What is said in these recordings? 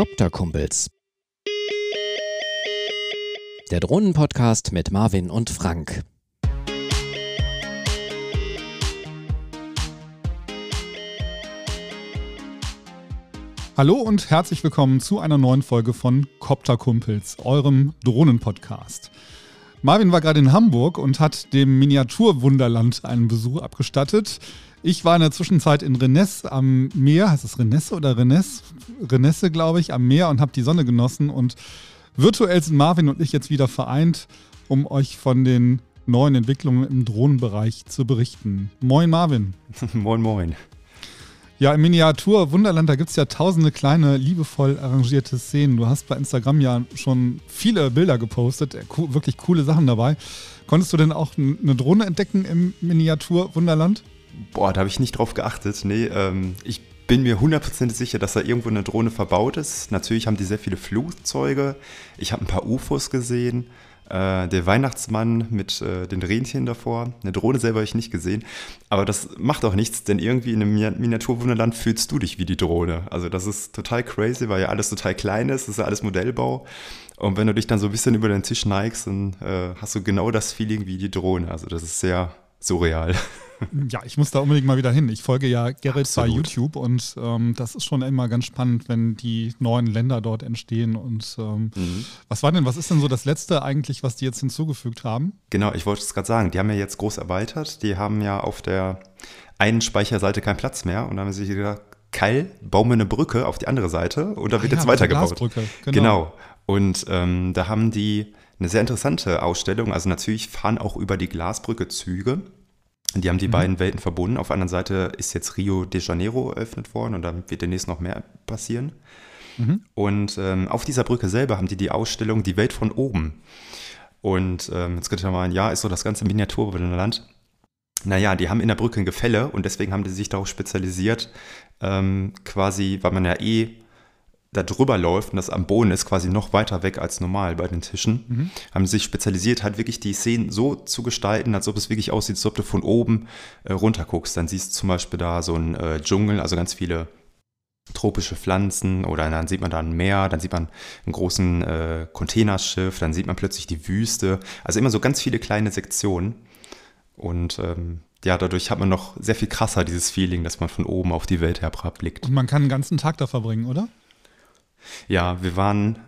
Copterkumpels. Der Drohnenpodcast mit Marvin und Frank. Hallo und herzlich willkommen zu einer neuen Folge von Copterkumpels, eurem Drohnenpodcast. Marvin war gerade in Hamburg und hat dem Miniaturwunderland einen Besuch abgestattet. Ich war in der Zwischenzeit in Rennes am Meer, heißt es Renesse oder Rennes? Renesse, glaube ich, am Meer und habe die Sonne genossen. Und virtuell sind Marvin und ich jetzt wieder vereint, um euch von den neuen Entwicklungen im Drohnenbereich zu berichten. Moin Marvin. moin, moin. Ja, im Miniatur Wunderland, da gibt es ja tausende kleine, liebevoll arrangierte Szenen. Du hast bei Instagram ja schon viele Bilder gepostet, wirklich coole Sachen dabei. Konntest du denn auch eine Drohne entdecken im Miniatur Wunderland? Boah, da habe ich nicht drauf geachtet. Nee, ähm, ich bin mir hundertprozentig sicher, dass da irgendwo eine Drohne verbaut ist. Natürlich haben die sehr viele Flugzeuge. Ich habe ein paar UFOs gesehen. Äh, der Weihnachtsmann mit äh, den Rentieren davor. Eine Drohne selber habe ich nicht gesehen. Aber das macht auch nichts, denn irgendwie in einem Miniaturwunderland fühlst du dich wie die Drohne. Also das ist total crazy, weil ja alles total klein ist. Das ist ja alles Modellbau. Und wenn du dich dann so ein bisschen über den Tisch neigst, dann äh, hast du genau das Feeling wie die Drohne. Also das ist sehr surreal. Ja, ich muss da unbedingt mal wieder hin. Ich folge ja Gerrit Absolut. bei YouTube und ähm, das ist schon immer ganz spannend, wenn die neuen Länder dort entstehen. Und ähm, mhm. was war denn, was ist denn so das Letzte eigentlich, was die jetzt hinzugefügt haben? Genau, ich wollte es gerade sagen. Die haben ja jetzt groß erweitert. Die haben ja auf der einen Speicherseite keinen Platz mehr und dann haben sie sich gedacht, Keil, bauen wir eine Brücke auf die andere Seite und da ah, wird ja, jetzt weitergebaut. Genau. genau. Und ähm, da haben die eine sehr interessante Ausstellung. Also natürlich fahren auch über die Glasbrücke Züge. Die haben die mhm. beiden Welten verbunden. Auf der anderen Seite ist jetzt Rio de Janeiro eröffnet worden und dann wird demnächst noch mehr passieren. Mhm. Und ähm, auf dieser Brücke selber haben die die Ausstellung Die Welt von oben. Und ähm, jetzt könnte man mal, ja, ist so das ganze Miniaturland. Naja, die haben in der Brücke ein Gefälle und deswegen haben die sich darauf spezialisiert, ähm, quasi, weil man ja eh da drüber läuft und das am Boden ist, quasi noch weiter weg als normal bei den Tischen, mhm. haben sich spezialisiert, halt wirklich die Szenen so zu gestalten, als ob es wirklich aussieht, als ob du von oben äh, runter guckst. Dann siehst du zum Beispiel da so ein äh, Dschungel, also ganz viele tropische Pflanzen oder dann sieht man da ein Meer, dann sieht man einen großen äh, Containerschiff, dann sieht man plötzlich die Wüste. Also immer so ganz viele kleine Sektionen. Und ähm, ja, dadurch hat man noch sehr viel krasser dieses Feeling, dass man von oben auf die Welt herabblickt. Und man kann einen ganzen Tag da verbringen, oder? Ja, wir waren,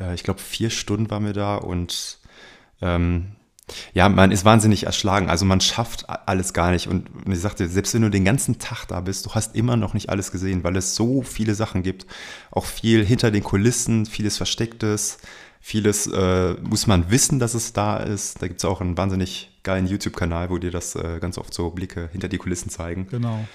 äh, ich glaube, vier Stunden waren wir da und ähm, ja, man ist wahnsinnig erschlagen. Also man schafft alles gar nicht. Und ich sagte, selbst wenn du den ganzen Tag da bist, du hast immer noch nicht alles gesehen, weil es so viele Sachen gibt. Auch viel hinter den Kulissen, vieles Verstecktes, vieles äh, muss man wissen, dass es da ist. Da gibt es auch einen wahnsinnig geilen YouTube-Kanal, wo dir das äh, ganz oft so Blicke hinter die Kulissen zeigen. Genau.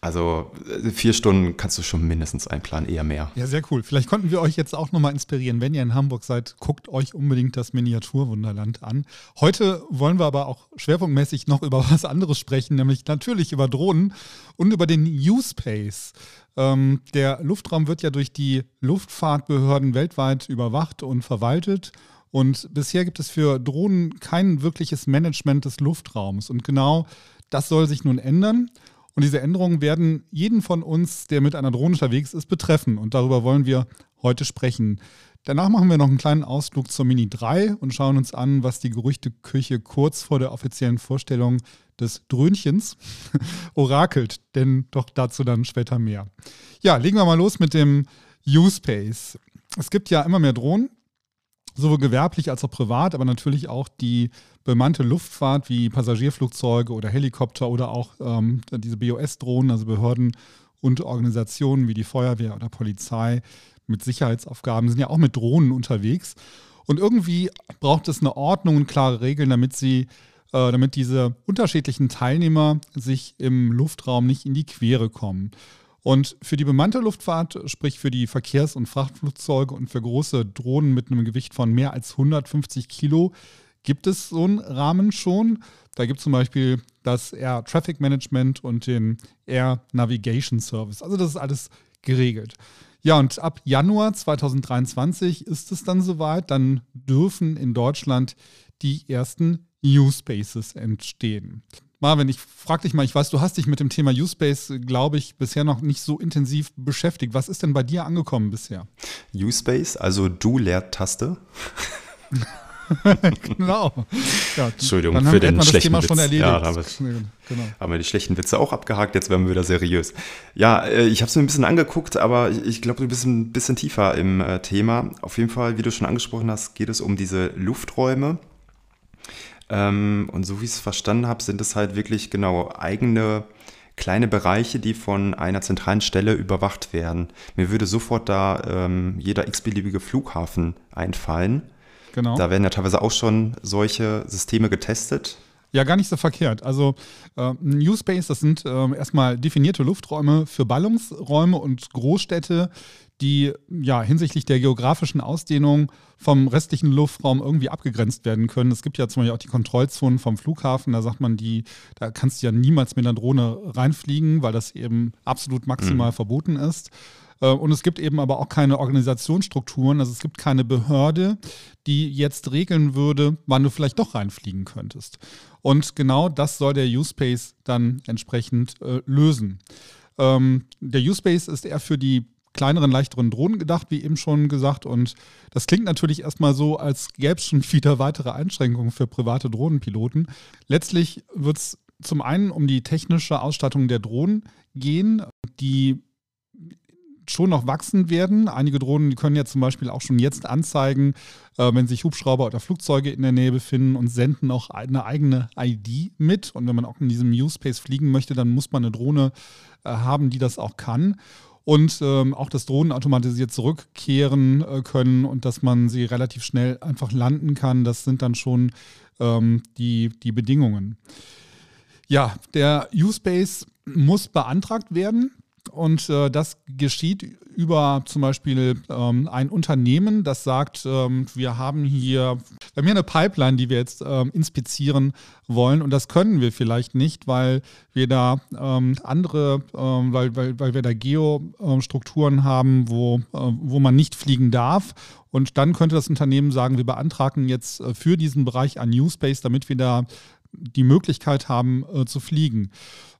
Also äh, vier Stunden kannst du schon mindestens einplanen, eher mehr. Ja, sehr cool. Vielleicht konnten wir euch jetzt auch nochmal inspirieren. Wenn ihr in Hamburg seid, guckt euch unbedingt das Miniaturwunderland an. Heute wollen wir aber auch schwerpunktmäßig noch über was anderes sprechen, nämlich natürlich über Drohnen und über den U-Space. Ähm, der Luftraum wird ja durch die Luftfahrtbehörden weltweit überwacht und verwaltet. Und bisher gibt es für Drohnen kein wirkliches Management des Luftraums. Und genau das soll sich nun ändern. Und diese Änderungen werden jeden von uns, der mit einer Drohne unterwegs ist, betreffen. Und darüber wollen wir heute sprechen. Danach machen wir noch einen kleinen Ausflug zur Mini 3 und schauen uns an, was die Gerüchteküche kurz vor der offiziellen Vorstellung des Dröhnchens orakelt. Denn doch dazu dann später mehr. Ja, legen wir mal los mit dem U-Space. Es gibt ja immer mehr Drohnen, sowohl gewerblich als auch privat, aber natürlich auch die bemannte Luftfahrt wie Passagierflugzeuge oder Helikopter oder auch ähm, diese BOS-Drohnen, also Behörden und Organisationen wie die Feuerwehr oder Polizei mit Sicherheitsaufgaben sind ja auch mit Drohnen unterwegs. Und irgendwie braucht es eine Ordnung und klare Regeln, damit sie, äh, damit diese unterschiedlichen Teilnehmer sich im Luftraum nicht in die Quere kommen. Und für die bemannte Luftfahrt, sprich für die Verkehrs- und Frachtflugzeuge und für große Drohnen mit einem Gewicht von mehr als 150 Kilo, gibt es so einen Rahmen schon. Da gibt es zum Beispiel das Air Traffic Management und den Air Navigation Service. Also das ist alles geregelt. Ja, und ab Januar 2023 ist es dann soweit. Dann dürfen in Deutschland die ersten New Spaces entstehen. Marvin, ich frage dich mal, ich weiß, du hast dich mit dem Thema U-Space, glaube ich, bisher noch nicht so intensiv beschäftigt. Was ist denn bei dir angekommen bisher? U-Space, also Du-Leertaste. genau. Ja, Entschuldigung für den schlechten Witz. Schon erledigt. Ja, haben, wir, genau. haben wir die schlechten Witze auch abgehakt, jetzt werden wir wieder seriös. Ja, äh, ich habe es mir ein bisschen angeguckt, aber ich glaube, du bist ein bisschen tiefer im äh, Thema. Auf jeden Fall, wie du schon angesprochen hast, geht es um diese Lufträume. Ähm, und so wie ich es verstanden habe, sind es halt wirklich genau eigene kleine Bereiche, die von einer zentralen Stelle überwacht werden. Mir würde sofort da ähm, jeder x-beliebige Flughafen einfallen Genau. Da werden ja teilweise auch schon solche Systeme getestet. Ja, gar nicht so verkehrt. Also äh, New Space, das sind äh, erstmal definierte Lufträume für Ballungsräume und Großstädte, die ja hinsichtlich der geografischen Ausdehnung vom restlichen Luftraum irgendwie abgegrenzt werden können. Es gibt ja zum Beispiel auch die Kontrollzonen vom Flughafen, da sagt man, die, da kannst du ja niemals mit einer Drohne reinfliegen, weil das eben absolut maximal mhm. verboten ist. Äh, und es gibt eben aber auch keine Organisationsstrukturen, also es gibt keine Behörde, die jetzt regeln würde, wann du vielleicht doch reinfliegen könntest. Und genau das soll der U-Space dann entsprechend äh, lösen. Ähm, der U-Space ist eher für die kleineren, leichteren Drohnen gedacht, wie eben schon gesagt. Und das klingt natürlich erstmal so, als gäbe es schon wieder weitere Einschränkungen für private Drohnenpiloten. Letztlich wird es zum einen um die technische Ausstattung der Drohnen gehen, die schon noch wachsen werden. Einige Drohnen können ja zum Beispiel auch schon jetzt anzeigen, äh, wenn sich Hubschrauber oder Flugzeuge in der Nähe befinden und senden auch eine eigene ID mit. Und wenn man auch in diesem U-Space fliegen möchte, dann muss man eine Drohne äh, haben, die das auch kann. Und ähm, auch, dass Drohnen automatisiert zurückkehren äh, können und dass man sie relativ schnell einfach landen kann. Das sind dann schon ähm, die, die Bedingungen. Ja, der U-Space muss beantragt werden. Und äh, das geschieht über zum Beispiel ähm, ein Unternehmen, das sagt, ähm, wir haben hier, wir haben hier eine Pipeline, die wir jetzt ähm, inspizieren wollen. Und das können wir vielleicht nicht, weil wir da ähm, andere, ähm, weil, weil, weil wir da Geostrukturen haben, wo, äh, wo man nicht fliegen darf. Und dann könnte das Unternehmen sagen, wir beantragen jetzt äh, für diesen Bereich ein New Space, damit wir da die Möglichkeit haben äh, zu fliegen.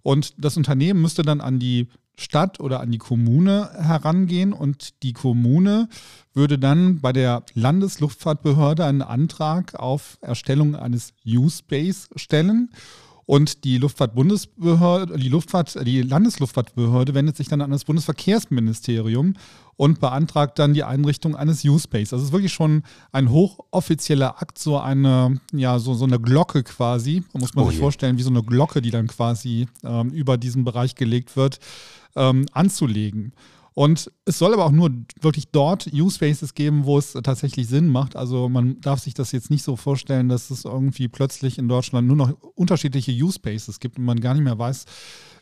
Und das Unternehmen müsste dann an die Stadt oder an die Kommune herangehen und die Kommune würde dann bei der Landesluftfahrtbehörde einen Antrag auf Erstellung eines U-Space stellen. Und die Luftfahrtbundesbehörde, die Luftfahrt, die Landesluftfahrtbehörde wendet sich dann an das Bundesverkehrsministerium und beantragt dann die Einrichtung eines U-Space. Das ist wirklich schon ein hochoffizieller Akt, so eine, ja, so, so eine Glocke quasi. Da muss man oh sich je. vorstellen, wie so eine Glocke, die dann quasi ähm, über diesen Bereich gelegt wird ähm, anzulegen. Und es soll aber auch nur wirklich dort Use Spaces geben, wo es tatsächlich Sinn macht. Also man darf sich das jetzt nicht so vorstellen, dass es irgendwie plötzlich in Deutschland nur noch unterschiedliche Use Spaces gibt und man gar nicht mehr weiß,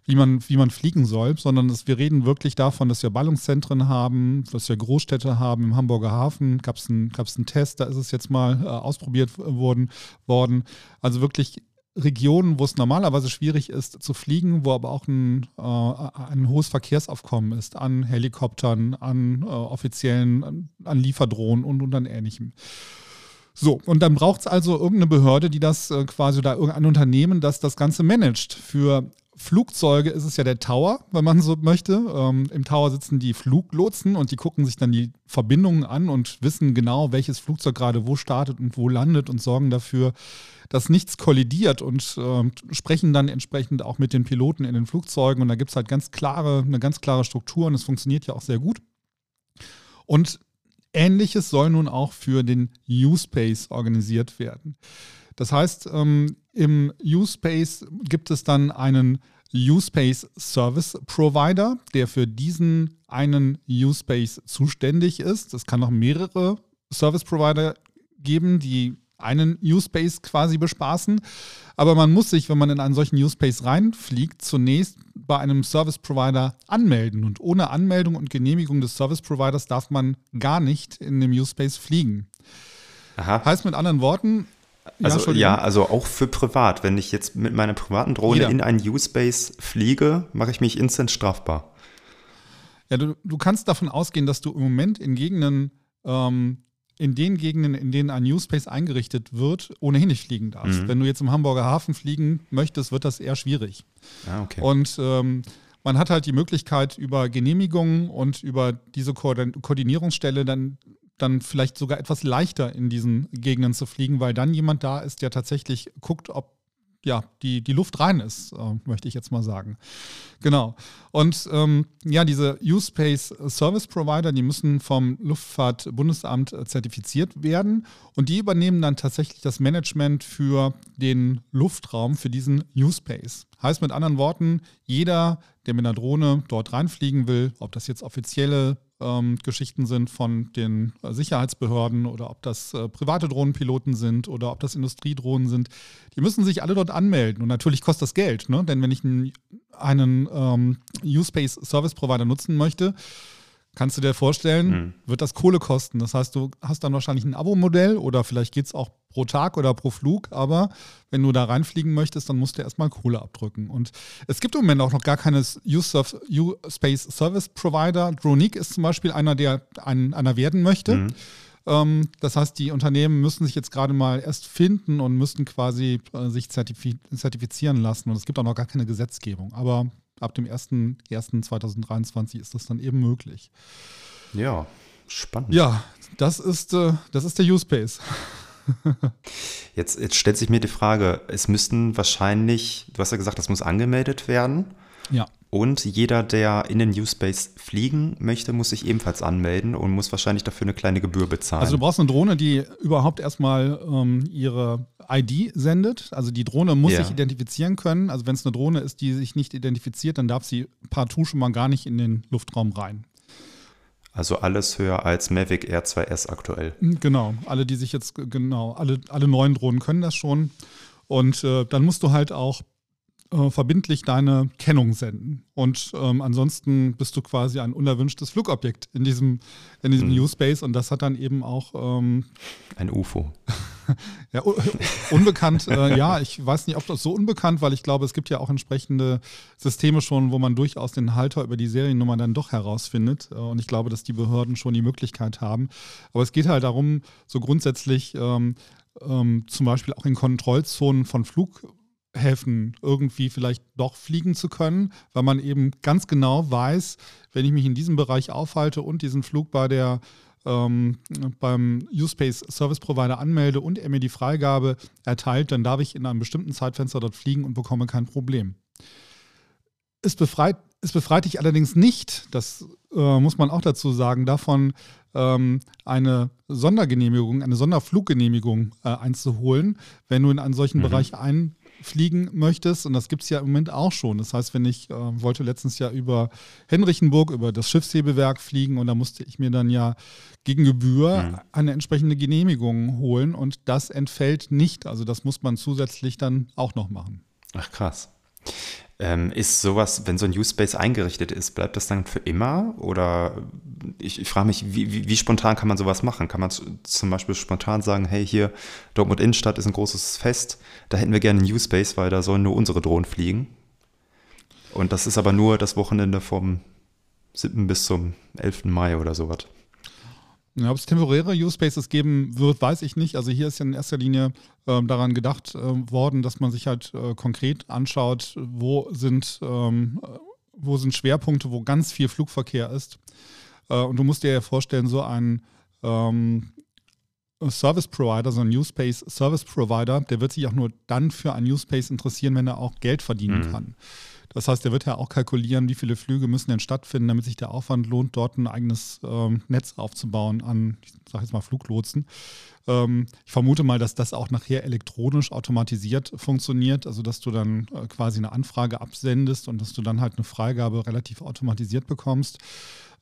wie man, wie man fliegen soll, sondern dass wir reden wirklich davon, dass wir Ballungszentren haben, dass wir Großstädte haben. Im Hamburger Hafen gab es einen, einen Test, da ist es jetzt mal äh, ausprobiert worden, worden. Also wirklich Regionen, wo es normalerweise schwierig ist zu fliegen, wo aber auch ein, äh, ein hohes Verkehrsaufkommen ist an Helikoptern, an äh, offiziellen, an, Lieferdrohnen und, und an ähnlichem. So, und dann braucht es also irgendeine Behörde, die das äh, quasi oder irgendein Unternehmen, das das Ganze managt. Für Flugzeuge ist es ja der Tower, wenn man so möchte. Ähm, Im Tower sitzen die Fluglotsen und die gucken sich dann die Verbindungen an und wissen genau, welches Flugzeug gerade wo startet und wo landet und sorgen dafür, dass nichts kollidiert und äh, sprechen dann entsprechend auch mit den Piloten in den Flugzeugen. Und da gibt es halt ganz klare, eine ganz klare Struktur und es funktioniert ja auch sehr gut. Und ähnliches soll nun auch für den U-Space organisiert werden. Das heißt, ähm, im U-Space gibt es dann einen U-Space Service Provider, der für diesen einen U-Space zuständig ist. Es kann noch mehrere Service Provider geben, die einen U-Space quasi bespaßen. Aber man muss sich, wenn man in einen solchen U-Space reinfliegt, zunächst bei einem Service Provider anmelden. Und ohne Anmeldung und Genehmigung des Service Providers darf man gar nicht in dem U-Space fliegen. Aha. Heißt mit anderen Worten, also ja, also auch für privat. Wenn ich jetzt mit meiner privaten Drohne Jeder. in einen U-Space fliege, mache ich mich instant strafbar. Ja, du, du kannst davon ausgehen, dass du im Moment in Gegenden ähm, in den Gegenden, in denen ein New Space eingerichtet wird, ohnehin nicht fliegen darfst. Mhm. Wenn du jetzt im Hamburger Hafen fliegen möchtest, wird das eher schwierig. Ah, okay. Und ähm, man hat halt die Möglichkeit, über Genehmigungen und über diese Ko Koordinierungsstelle dann, dann vielleicht sogar etwas leichter in diesen Gegenden zu fliegen, weil dann jemand da ist, der tatsächlich guckt, ob ja, die, die Luft rein ist, äh, möchte ich jetzt mal sagen. Genau. Und ähm, ja, diese U-Space Service Provider, die müssen vom Luftfahrtbundesamt zertifiziert werden und die übernehmen dann tatsächlich das Management für den Luftraum, für diesen U-Space. Heißt mit anderen Worten, jeder, der mit einer Drohne dort reinfliegen will, ob das jetzt offizielle ähm, Geschichten sind von den äh, Sicherheitsbehörden oder ob das äh, private Drohnenpiloten sind oder ob das Industriedrohnen sind, die müssen sich alle dort anmelden. Und natürlich kostet das Geld, ne? denn wenn ich einen, einen ähm, U-Space Service Provider nutzen möchte, kannst du dir vorstellen, mhm. wird das Kohle kosten. Das heißt, du hast dann wahrscheinlich ein Abo-Modell oder vielleicht geht es auch pro Tag oder pro Flug, aber wenn du da reinfliegen möchtest, dann musst du erstmal Kohle abdrücken. Und es gibt im Moment auch noch gar keine U-Space Service Provider. Dronique ist zum Beispiel einer, der ein, einer werden möchte. Mhm. Ähm, das heißt, die Unternehmen müssen sich jetzt gerade mal erst finden und müssen quasi äh, sich zertifizieren lassen. Und es gibt auch noch gar keine Gesetzgebung. Aber ab dem 01.01.2023 ist das dann eben möglich. Ja, spannend. Ja, das ist, äh, das ist der Use-Space. jetzt, jetzt stellt sich mir die Frage, es müssten wahrscheinlich, du hast ja gesagt, das muss angemeldet werden. Ja. Und jeder, der in den New-Space fliegen möchte, muss sich ebenfalls anmelden und muss wahrscheinlich dafür eine kleine Gebühr bezahlen. Also du brauchst eine Drohne, die überhaupt erstmal ähm, ihre ID sendet. Also die Drohne muss ja. sich identifizieren können. Also wenn es eine Drohne ist, die sich nicht identifiziert, dann darf sie partout schon mal gar nicht in den Luftraum rein. Also alles höher als Mavic Air 2S aktuell. Genau, alle, die sich jetzt, genau, alle, alle neuen Drohnen können das schon. Und äh, dann musst du halt auch äh, verbindlich deine Kennung senden. Und ähm, ansonsten bist du quasi ein unerwünschtes Flugobjekt in diesem, in diesem mhm. New-Space und das hat dann eben auch ähm, ein UFO. ja, unbekannt, äh, ja, ich weiß nicht, ob das so unbekannt, weil ich glaube, es gibt ja auch entsprechende Systeme schon, wo man durchaus den Halter über die Seriennummer dann doch herausfindet. Äh, und ich glaube, dass die Behörden schon die Möglichkeit haben. Aber es geht halt darum, so grundsätzlich ähm, ähm, zum Beispiel auch in Kontrollzonen von Flug helfen, irgendwie vielleicht doch fliegen zu können, weil man eben ganz genau weiß, wenn ich mich in diesem Bereich aufhalte und diesen Flug bei der ähm, beim U-Space Service Provider anmelde und er mir die Freigabe erteilt, dann darf ich in einem bestimmten Zeitfenster dort fliegen und bekomme kein Problem. Es befreit, es befreit dich allerdings nicht, das äh, muss man auch dazu sagen, davon ähm, eine Sondergenehmigung, eine Sonderfluggenehmigung äh, einzuholen, wenn du in einen solchen mhm. Bereich ein fliegen möchtest, und das gibt es ja im Moment auch schon. Das heißt, wenn ich äh, wollte letztens ja über Henrichenburg, über das Schiffshebewerk fliegen und da musste ich mir dann ja gegen Gebühr mhm. eine entsprechende Genehmigung holen und das entfällt nicht. Also das muss man zusätzlich dann auch noch machen. Ach krass. Ähm, ist sowas, wenn so ein Use-Space eingerichtet ist, bleibt das dann für immer? Oder ich, ich frage mich, wie, wie, wie, spontan kann man sowas machen? Kann man zum Beispiel spontan sagen, hey, hier, Dortmund Innenstadt ist ein großes Fest, da hätten wir gerne einen Use-Space, weil da sollen nur unsere Drohnen fliegen. Und das ist aber nur das Wochenende vom 7. bis zum 11. Mai oder sowas. Ja, Ob es temporäre Use-Spaces geben wird, weiß ich nicht. Also hier ist ja in erster Linie äh, daran gedacht äh, worden, dass man sich halt äh, konkret anschaut, wo sind, ähm, wo sind Schwerpunkte, wo ganz viel Flugverkehr ist. Äh, und du musst dir ja vorstellen, so ein ähm, Service Provider, so ein New Space Service Provider, der wird sich auch nur dann für ein New Space interessieren, wenn er auch Geld verdienen mhm. kann. Das heißt, er wird ja auch kalkulieren, wie viele Flüge müssen denn stattfinden, damit sich der Aufwand lohnt, dort ein eigenes ähm, Netz aufzubauen an, ich sage jetzt mal, Fluglotsen. Ähm, ich vermute mal, dass das auch nachher elektronisch automatisiert funktioniert, also dass du dann äh, quasi eine Anfrage absendest und dass du dann halt eine Freigabe relativ automatisiert bekommst.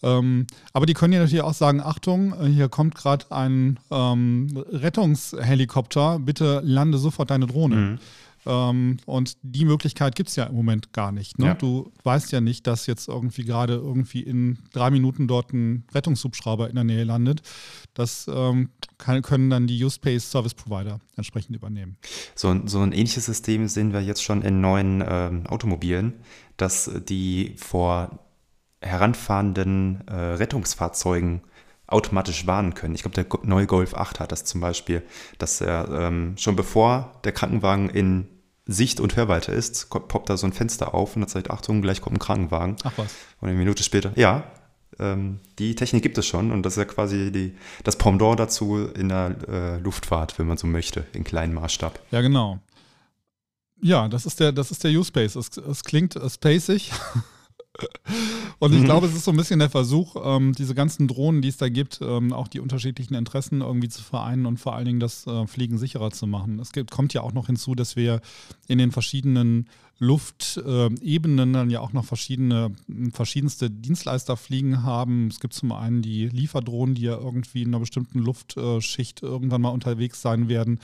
Ähm, aber die können ja natürlich auch sagen, Achtung, äh, hier kommt gerade ein ähm, Rettungshelikopter, bitte lande sofort deine Drohne. Mhm. Ähm, und die Möglichkeit gibt es ja im Moment gar nicht. Ne? Ja. Du weißt ja nicht, dass jetzt irgendwie gerade irgendwie in drei Minuten dort ein Rettungshubschrauber in der Nähe landet. Das ähm, kann, können dann die U-Space Service Provider entsprechend übernehmen. So, so ein ähnliches System sehen wir jetzt schon in neuen ähm, Automobilen, dass die vor heranfahrenden äh, Rettungsfahrzeugen automatisch warnen können. Ich glaube, der neue Golf 8 hat das zum Beispiel, dass er ähm, schon bevor der Krankenwagen in Sicht und Hörweite ist, poppt da so ein Fenster auf und dann sagt, Achtung, gleich kommt ein Krankenwagen. Ach was. Und eine Minute später, ja, ähm, die Technik gibt es schon und das ist ja quasi die, das Pendant dazu in der äh, Luftfahrt, wenn man so möchte, in kleinem Maßstab. Ja, genau. Ja, das ist der, das ist der U-Space. Es, es klingt spacig. Und ich mhm. glaube, es ist so ein bisschen der Versuch, ähm, diese ganzen Drohnen, die es da gibt, ähm, auch die unterschiedlichen Interessen irgendwie zu vereinen und vor allen Dingen das äh, Fliegen sicherer zu machen. Es gibt, kommt ja auch noch hinzu, dass wir in den verschiedenen Luftebenen äh, dann ja auch noch verschiedene, verschiedenste Dienstleister fliegen haben. Es gibt zum einen die Lieferdrohnen, die ja irgendwie in einer bestimmten Luftschicht irgendwann mal unterwegs sein werden.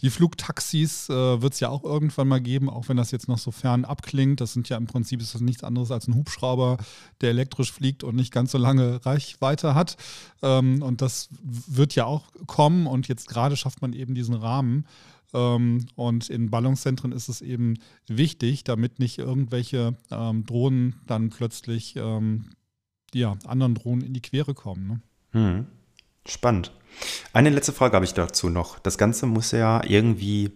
Die Flugtaxis äh, wird es ja auch irgendwann mal geben, auch wenn das jetzt noch so fern abklingt. Das sind ja im Prinzip ist das nichts anderes als ein Hubschrauber, der elektrisch fliegt und nicht ganz so lange Reichweite hat. Ähm, und das wird ja auch kommen und jetzt gerade schafft man eben diesen Rahmen. Ähm, und in Ballungszentren ist es eben wichtig, damit nicht irgendwelche ähm, Drohnen dann plötzlich ähm, ja, anderen Drohnen in die Quere kommen. Ne? Hm. Spannend. Eine letzte Frage habe ich dazu noch. Das Ganze muss ja irgendwie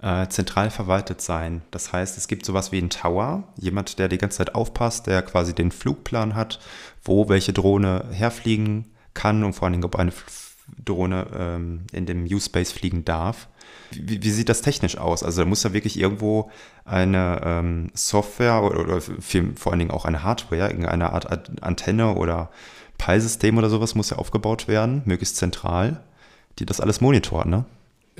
äh, zentral verwaltet sein. Das heißt, es gibt sowas wie einen Tower, jemand, der die ganze Zeit aufpasst, der quasi den Flugplan hat, wo welche Drohne herfliegen kann und vor allen Dingen, ob eine Drohne ähm, in dem U-Space fliegen darf. Wie, wie, sieht das technisch aus? Also da muss ja wirklich irgendwo eine ähm, Software oder, oder viel, vor allen Dingen auch eine Hardware, irgendeine Art Antenne oder Peilsystem oder sowas muss ja aufgebaut werden, möglichst zentral, die das alles monitoren, ne?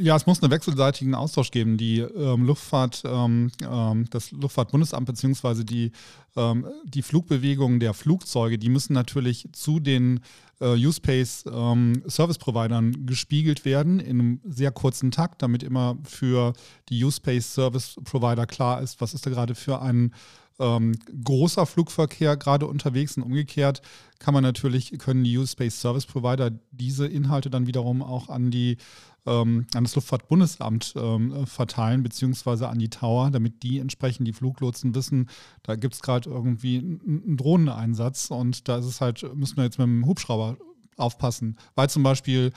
Ja, es muss einen wechselseitigen Austausch geben. Die ähm, Luftfahrt, ähm, ähm, das Luftfahrtbundesamt beziehungsweise die, ähm, die Flugbewegungen der Flugzeuge, die müssen natürlich zu den äh, U-Space ähm, Service Providern gespiegelt werden in einem sehr kurzen Takt, damit immer für die U-Space Service Provider klar ist, was ist da gerade für ein ähm, großer Flugverkehr gerade unterwegs und umgekehrt kann man natürlich, können die U-Space Service Provider diese Inhalte dann wiederum auch an die ähm, an das Luftfahrtbundesamt ähm, verteilen, beziehungsweise an die Tower, damit die entsprechend die Fluglotsen wissen, da gibt es gerade irgendwie einen Drohneneinsatz und da ist es halt, müssen wir jetzt mit dem Hubschrauber aufpassen, weil zum Beispiel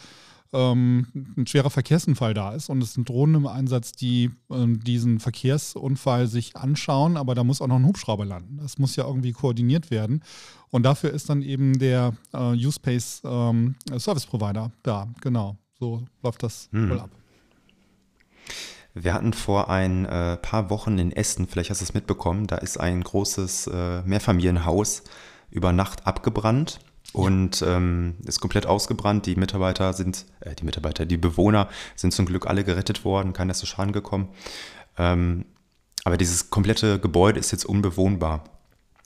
ähm, ein schwerer Verkehrsunfall da ist und es sind Drohnen im Einsatz, die ähm, diesen Verkehrsunfall sich anschauen, aber da muss auch noch ein Hubschrauber landen. Das muss ja irgendwie koordiniert werden. Und dafür ist dann eben der äh, U-Space ähm, Service Provider da, genau. So läuft das hm. wohl ab. Wir hatten vor ein äh, paar Wochen in Essen, vielleicht hast du es mitbekommen, da ist ein großes äh, Mehrfamilienhaus über Nacht abgebrannt und ähm, ist komplett ausgebrannt. Die Mitarbeiter sind, äh, die Mitarbeiter, die Bewohner sind zum Glück alle gerettet worden, keiner ist zu Schaden gekommen. Ähm, aber dieses komplette Gebäude ist jetzt unbewohnbar.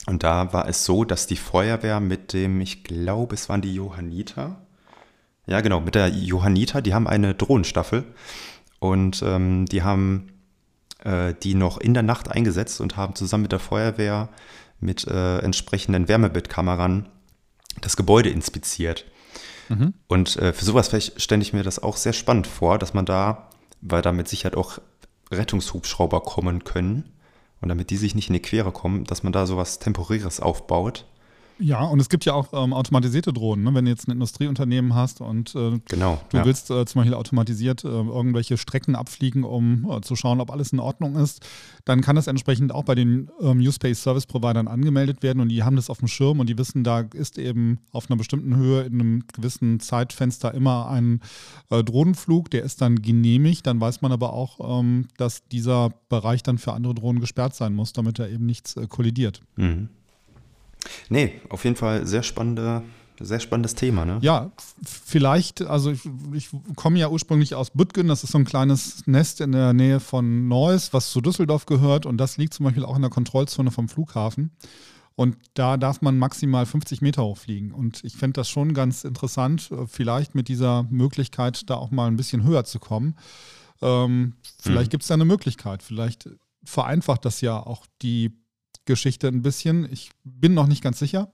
Und da war es so, dass die Feuerwehr mit dem, ich glaube, es waren die Johanniter, ja, genau, mit der Johanniter, die haben eine Drohnenstaffel und ähm, die haben äh, die noch in der Nacht eingesetzt und haben zusammen mit der Feuerwehr mit äh, entsprechenden Wärmebildkameran das Gebäude inspiziert. Mhm. Und äh, für sowas stelle ich mir das auch sehr spannend vor, dass man da, weil da mit Sicherheit auch Rettungshubschrauber kommen können und damit die sich nicht in die Quere kommen, dass man da sowas Temporäres aufbaut ja, und es gibt ja auch ähm, automatisierte Drohnen. Ne? Wenn du jetzt ein Industrieunternehmen hast und äh, genau, du ja. willst äh, zum Beispiel automatisiert äh, irgendwelche Strecken abfliegen, um äh, zu schauen, ob alles in Ordnung ist, dann kann das entsprechend auch bei den ähm, Use-Space Service Providern angemeldet werden und die haben das auf dem Schirm und die wissen, da ist eben auf einer bestimmten Höhe in einem gewissen Zeitfenster immer ein äh, Drohnenflug, der ist dann genehmigt. Dann weiß man aber auch, ähm, dass dieser Bereich dann für andere Drohnen gesperrt sein muss, damit er eben nichts äh, kollidiert. Mhm. Nee, auf jeden Fall sehr spannende, sehr spannendes Thema, ne? Ja, vielleicht, also ich, ich komme ja ursprünglich aus Büttgen, das ist so ein kleines Nest in der Nähe von Neuss, was zu Düsseldorf gehört und das liegt zum Beispiel auch in der Kontrollzone vom Flughafen. Und da darf man maximal 50 Meter hochfliegen. Und ich fände das schon ganz interessant, äh, vielleicht mit dieser Möglichkeit, da auch mal ein bisschen höher zu kommen. Ähm, vielleicht mhm. gibt es da eine Möglichkeit. Vielleicht vereinfacht das ja auch die Geschichte ein bisschen. Ich bin noch nicht ganz sicher,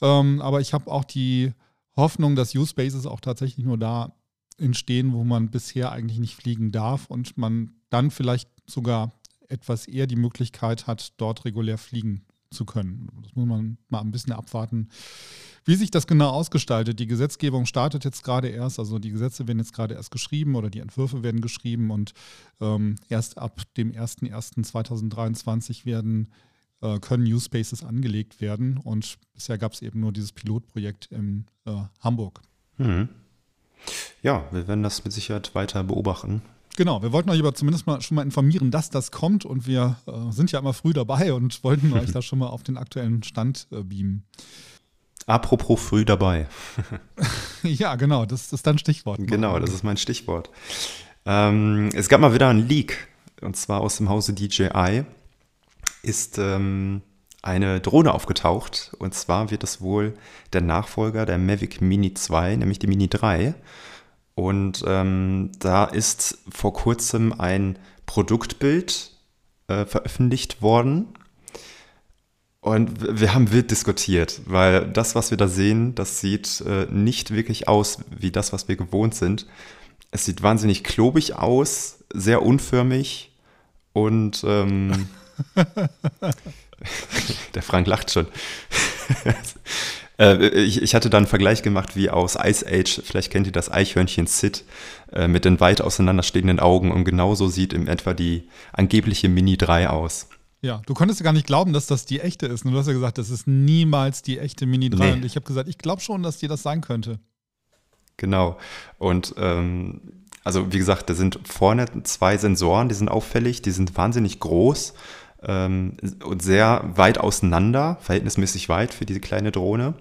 ähm, aber ich habe auch die Hoffnung, dass U-Spaces auch tatsächlich nur da entstehen, wo man bisher eigentlich nicht fliegen darf und man dann vielleicht sogar etwas eher die Möglichkeit hat, dort regulär fliegen zu können. Das muss man mal ein bisschen abwarten, Wie sich das genau ausgestaltet, die Gesetzgebung startet jetzt gerade erst, also die Gesetze werden jetzt gerade erst geschrieben oder die Entwürfe werden geschrieben und ähm, erst ab dem 01.01.2023 werden äh, können New Spaces angelegt werden und bisher gab es eben nur dieses Pilotprojekt in äh, Hamburg. Mhm. Ja, wir werden das mit Sicherheit weiter beobachten. Genau, wir wollten euch aber zumindest mal schon mal informieren, dass das kommt und wir äh, sind ja immer früh dabei und wollten euch da schon mal auf den aktuellen Stand äh, beamen. Apropos früh dabei. ja, genau, das ist dein Stichwort. Genau, das ist mein Stichwort. Ähm, es gab mal wieder einen Leak und zwar aus dem Hause DJI ist ähm, eine Drohne aufgetaucht und zwar wird es wohl der Nachfolger der Mavic Mini 2, nämlich die Mini 3. Und ähm, da ist vor kurzem ein Produktbild äh, veröffentlicht worden. Und wir haben wild diskutiert, weil das, was wir da sehen, das sieht äh, nicht wirklich aus wie das, was wir gewohnt sind. Es sieht wahnsinnig klobig aus, sehr unförmig und ähm, der Frank lacht schon. Äh, ich, ich, hatte da einen Vergleich gemacht wie aus Ice Age, vielleicht kennt ihr das Eichhörnchen Sid äh, mit den weit auseinanderstehenden Augen und genauso sieht in etwa die angebliche Mini 3 aus. Ja, du konntest ja gar nicht glauben, dass das die echte ist. Und du hast ja gesagt, das ist niemals die echte Mini 3. Nee. Und ich habe gesagt, ich glaube schon, dass die das sein könnte. Genau. Und ähm, also wie gesagt, da sind vorne zwei Sensoren, die sind auffällig, die sind wahnsinnig groß ähm, und sehr weit auseinander, verhältnismäßig weit für diese kleine Drohne.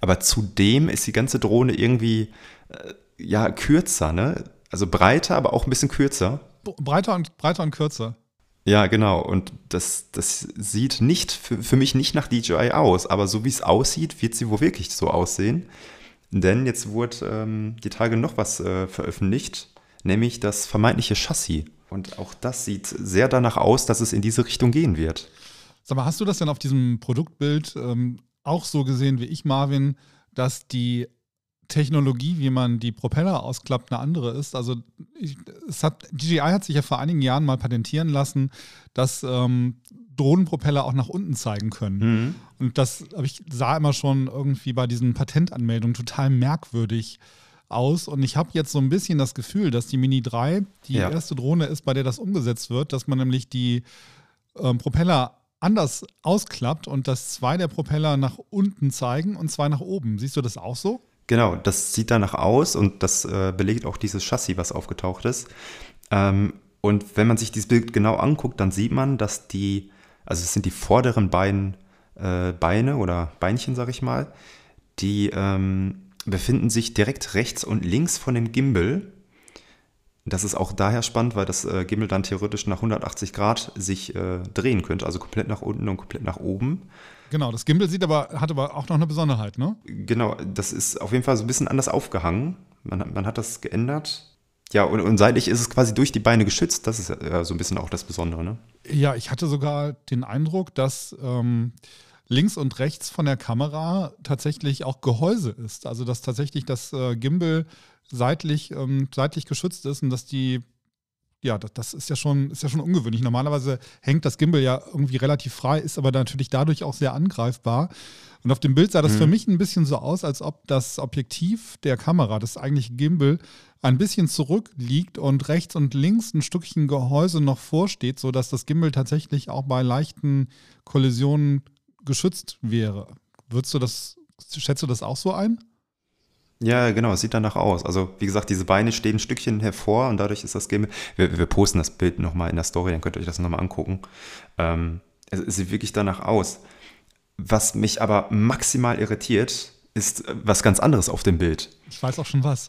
Aber zudem ist die ganze Drohne irgendwie äh, ja kürzer, ne? Also breiter, aber auch ein bisschen kürzer. Breiter und breiter und kürzer. Ja, genau. Und das, das sieht nicht für, für mich nicht nach DJI aus, aber so wie es aussieht, wird sie wohl wirklich so aussehen. Denn jetzt wurde ähm, die Tage noch was äh, veröffentlicht, nämlich das vermeintliche Chassis. Und auch das sieht sehr danach aus, dass es in diese Richtung gehen wird. Sag mal, hast du das denn auf diesem Produktbild ähm, auch so gesehen wie ich, Marvin, dass die Technologie, wie man die Propeller ausklappt, eine andere ist. Also ich, es hat, DJI hat sich ja vor einigen Jahren mal patentieren lassen, dass ähm, Drohnenpropeller auch nach unten zeigen können. Mhm. Und das ich sah immer schon irgendwie bei diesen Patentanmeldungen total merkwürdig aus. Und ich habe jetzt so ein bisschen das Gefühl, dass die Mini 3 die ja. erste Drohne ist, bei der das umgesetzt wird, dass man nämlich die ähm, Propeller anders ausklappt und dass zwei der Propeller nach unten zeigen und zwei nach oben. Siehst du das auch so? Genau, das sieht danach aus und das äh, belegt auch dieses Chassis, was aufgetaucht ist. Ähm, und wenn man sich dieses Bild genau anguckt, dann sieht man, dass die, also es sind die vorderen beiden äh, Beine oder Beinchen, sag ich mal, die ähm, befinden sich direkt rechts und links von dem Gimbal. Das ist auch daher spannend, weil das äh, Gimbal dann theoretisch nach 180 Grad sich äh, drehen könnte, also komplett nach unten und komplett nach oben. Genau, das Gimbal sieht aber, hat aber auch noch eine Besonderheit, ne? Genau, das ist auf jeden Fall so ein bisschen anders aufgehangen. Man, man hat das geändert. Ja, und, und seitlich ist es quasi durch die Beine geschützt. Das ist ja so ein bisschen auch das Besondere, ne? Ja, ich hatte sogar den Eindruck, dass ähm, links und rechts von der Kamera tatsächlich auch Gehäuse ist. Also dass tatsächlich das äh, Gimbal seitlich, ähm, seitlich geschützt ist und dass die, ja, das, das, ist ja schon, ist ja schon ungewöhnlich. Normalerweise hängt das Gimbal ja irgendwie relativ frei, ist aber natürlich dadurch auch sehr angreifbar. Und auf dem Bild sah das mhm. für mich ein bisschen so aus, als ob das Objektiv der Kamera, das eigentliche Gimbal, ein bisschen zurückliegt und rechts und links ein Stückchen Gehäuse noch vorsteht, sodass das Gimbal tatsächlich auch bei leichten Kollisionen geschützt wäre. Würdest du das, schätzt du das auch so ein? Ja, genau, es sieht danach aus. Also, wie gesagt, diese Beine stehen ein Stückchen hervor und dadurch ist das Game. Wir, wir posten das Bild nochmal in der Story, dann könnt ihr euch das nochmal angucken. Ähm, es, es sieht wirklich danach aus. Was mich aber maximal irritiert, ist äh, was ganz anderes auf dem Bild. Ich weiß auch schon was.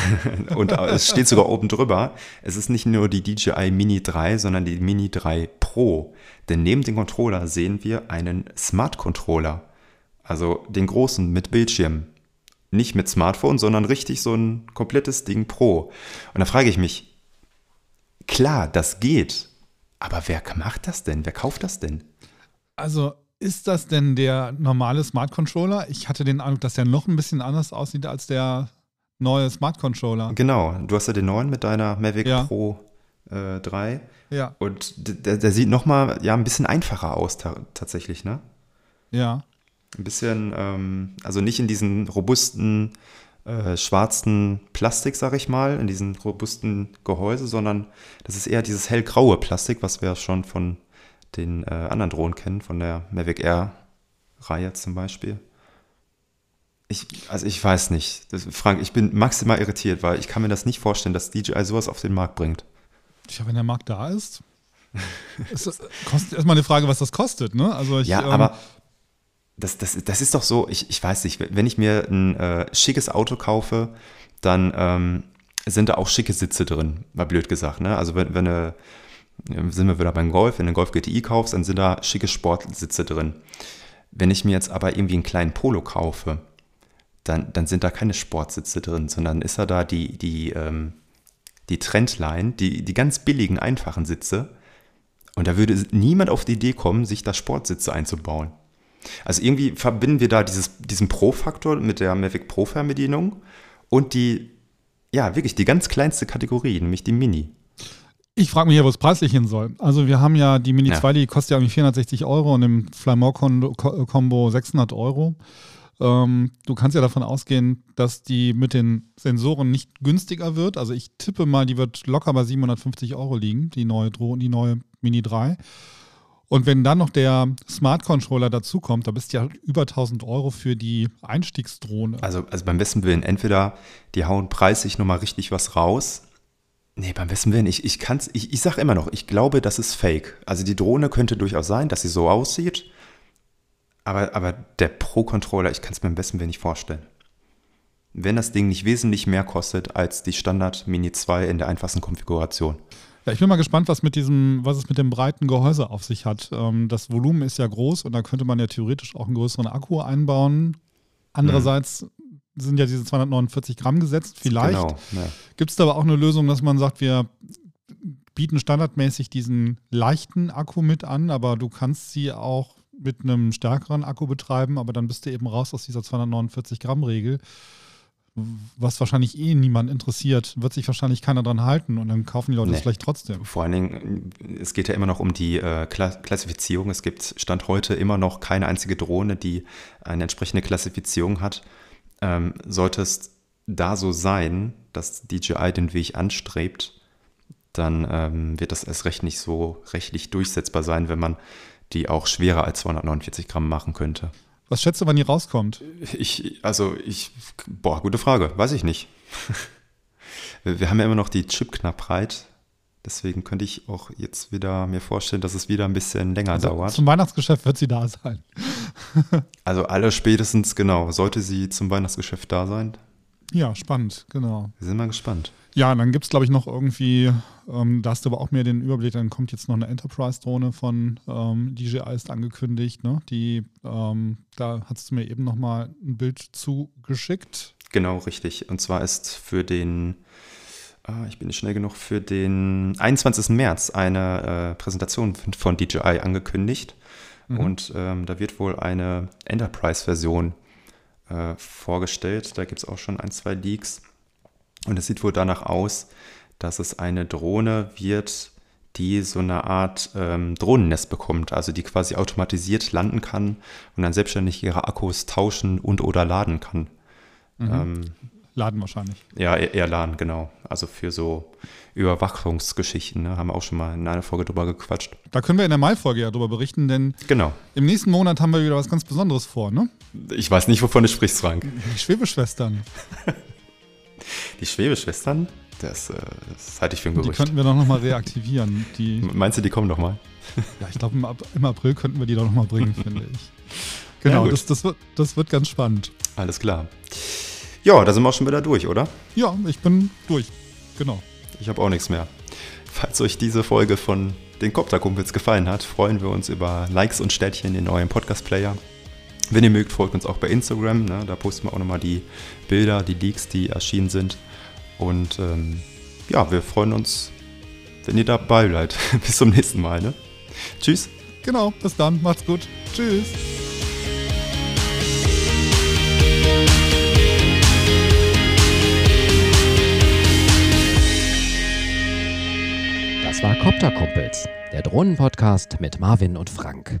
und äh, es steht sogar oben drüber. Es ist nicht nur die DJI Mini 3, sondern die Mini 3 Pro. Denn neben dem Controller sehen wir einen Smart Controller. Also den großen mit Bildschirm. Nicht mit Smartphone, sondern richtig so ein komplettes Ding Pro. Und da frage ich mich, klar, das geht. Aber wer macht das denn? Wer kauft das denn? Also ist das denn der normale Smart Controller? Ich hatte den Eindruck, dass der noch ein bisschen anders aussieht als der neue Smart Controller. Genau, du hast ja den neuen mit deiner Mavic ja. Pro äh, 3. Ja. Und der, der sieht nochmal ja, ein bisschen einfacher aus tatsächlich, ne? Ja. Ein bisschen, ähm, also nicht in diesen robusten äh, schwarzen Plastik, sag ich mal, in diesen robusten Gehäuse, sondern das ist eher dieses hellgraue Plastik, was wir schon von den äh, anderen Drohnen kennen, von der Mavic Air Reihe zum Beispiel. Ich, also ich weiß nicht. Das, Frank, ich bin maximal irritiert, weil ich kann mir das nicht vorstellen, dass DJI sowas auf den Markt bringt. Tja, wenn der Markt da ist. ist das, kostet erstmal eine Frage, was das kostet, ne? Also ich, ja, ähm, aber das, das, das ist doch so, ich, ich weiß nicht, wenn ich mir ein äh, schickes Auto kaufe, dann ähm, sind da auch schicke Sitze drin, mal blöd gesagt. Ne? Also wenn, wenn eine, sind wir wieder beim Golf, wenn du einen Golf GTI kaufst, dann sind da schicke Sportsitze drin. Wenn ich mir jetzt aber irgendwie einen kleinen Polo kaufe, dann, dann sind da keine Sportsitze drin, sondern ist da da die, die, ähm, die Trendline, die, die ganz billigen, einfachen Sitze. Und da würde niemand auf die Idee kommen, sich da Sportsitze einzubauen. Also irgendwie verbinden wir da dieses, diesen Pro-Faktor mit der Mavic Pro-Fernbedienung und die, ja, wirklich die ganz kleinste Kategorie, nämlich die Mini. Ich frage mich ja, wo es preislich hin soll. Also wir haben ja die Mini ja. 2, die kostet ja irgendwie 460 Euro und im Flymore-Kombo 600 Euro. Ähm, du kannst ja davon ausgehen, dass die mit den Sensoren nicht günstiger wird. Also ich tippe mal, die wird locker bei 750 Euro liegen, die neue Drohne, die neue Mini 3. Und wenn dann noch der Smart Controller dazukommt, da bist du ja über 1000 Euro für die Einstiegsdrohne. Also, also beim besten Willen, entweder die hauen preislich nochmal richtig was raus. Nee, beim besten Willen, ich, ich kann's, ich, ich sag immer noch, ich glaube, das ist fake. Also die Drohne könnte durchaus sein, dass sie so aussieht. Aber, aber der Pro-Controller, ich kann es mir beim besten Willen nicht vorstellen. Wenn das Ding nicht wesentlich mehr kostet als die Standard Mini 2 in der einfachsten Konfiguration. Ja, ich bin mal gespannt, was mit diesem, was es mit dem breiten Gehäuse auf sich hat. Ähm, das Volumen ist ja groß und da könnte man ja theoretisch auch einen größeren Akku einbauen. Andererseits. Sind ja diese 249 Gramm gesetzt. Vielleicht genau, ja. gibt es aber auch eine Lösung, dass man sagt, wir bieten standardmäßig diesen leichten Akku mit an, aber du kannst sie auch mit einem stärkeren Akku betreiben, aber dann bist du eben raus aus dieser 249 Gramm Regel was wahrscheinlich eh niemand interessiert, wird sich wahrscheinlich keiner dran halten und dann kaufen die Leute nee. das vielleicht trotzdem. Vor allen Dingen, es geht ja immer noch um die äh, Klassifizierung. Es gibt Stand heute immer noch keine einzige Drohne, die eine entsprechende Klassifizierung hat. Ähm, sollte es da so sein, dass DJI den Weg anstrebt, dann ähm, wird das erst recht nicht so rechtlich durchsetzbar sein, wenn man die auch schwerer als 249 Gramm machen könnte. Was schätzt du, wann die rauskommt? Ich, also ich, boah, gute Frage, weiß ich nicht. Wir haben ja immer noch die Chipknappheit. Deswegen könnte ich auch jetzt wieder mir vorstellen, dass es wieder ein bisschen länger also dauert. Zum Weihnachtsgeschäft wird sie da sein. also alle spätestens, genau. Sollte sie zum Weihnachtsgeschäft da sein? Ja, spannend, genau. Wir sind mal gespannt. Ja, dann gibt es, glaube ich, noch irgendwie, ähm, da hast du aber auch mehr den Überblick, dann kommt jetzt noch eine Enterprise-Drohne von ähm, DJI ist angekündigt. Ne? Die, ähm, da hast du mir eben noch mal ein Bild zugeschickt. Genau, richtig. Und zwar ist für den, äh, ich bin nicht schnell genug, für den 21. März eine äh, Präsentation von DJI angekündigt. Mhm. Und ähm, da wird wohl eine Enterprise-Version äh, vorgestellt. Da gibt es auch schon ein, zwei Leaks. Und es sieht wohl danach aus, dass es eine Drohne wird, die so eine Art ähm, Drohnennest bekommt, also die quasi automatisiert landen kann und dann selbstständig ihre Akkus tauschen und oder laden kann. Mhm. Ähm, laden wahrscheinlich. Ja, eher, eher, laden, genau. Also für so Überwachungsgeschichten, ne? haben wir auch schon mal in einer Folge drüber gequatscht. Da können wir in der Mai-Folge ja drüber berichten, denn genau. im nächsten Monat haben wir wieder was ganz Besonderes vor, ne? Ich weiß nicht, wovon du sprichst, Frank. Die Schwebeschwestern. Die Schwebeschwestern? Das, äh, das halte ich für ein Gerücht. Die könnten wir doch nochmal reaktivieren. Die, Meinst du, die kommen nochmal? Ja, ich glaube, im, im, April könnten wir die doch nochmal bringen, finde ich. Genau, ja, das, das, wird, das wird ganz spannend. Alles klar. Ja, da sind wir auch schon wieder durch, oder? Ja, ich bin durch. Genau. Ich habe auch nichts mehr. Falls euch diese Folge von den Copter-Kumpels gefallen hat, freuen wir uns über Likes und Städtchen in eurem Podcast-Player. Wenn ihr mögt, folgt uns auch bei Instagram. Ne? Da posten wir auch nochmal die Bilder, die Leaks, die erschienen sind. Und ähm, ja, wir freuen uns, wenn ihr dabei bleibt. bis zum nächsten Mal. Ne? Tschüss. Genau, bis dann. Macht's gut. Tschüss. Das war Copter Kumpels, der Drohnenpodcast mit Marvin und Frank.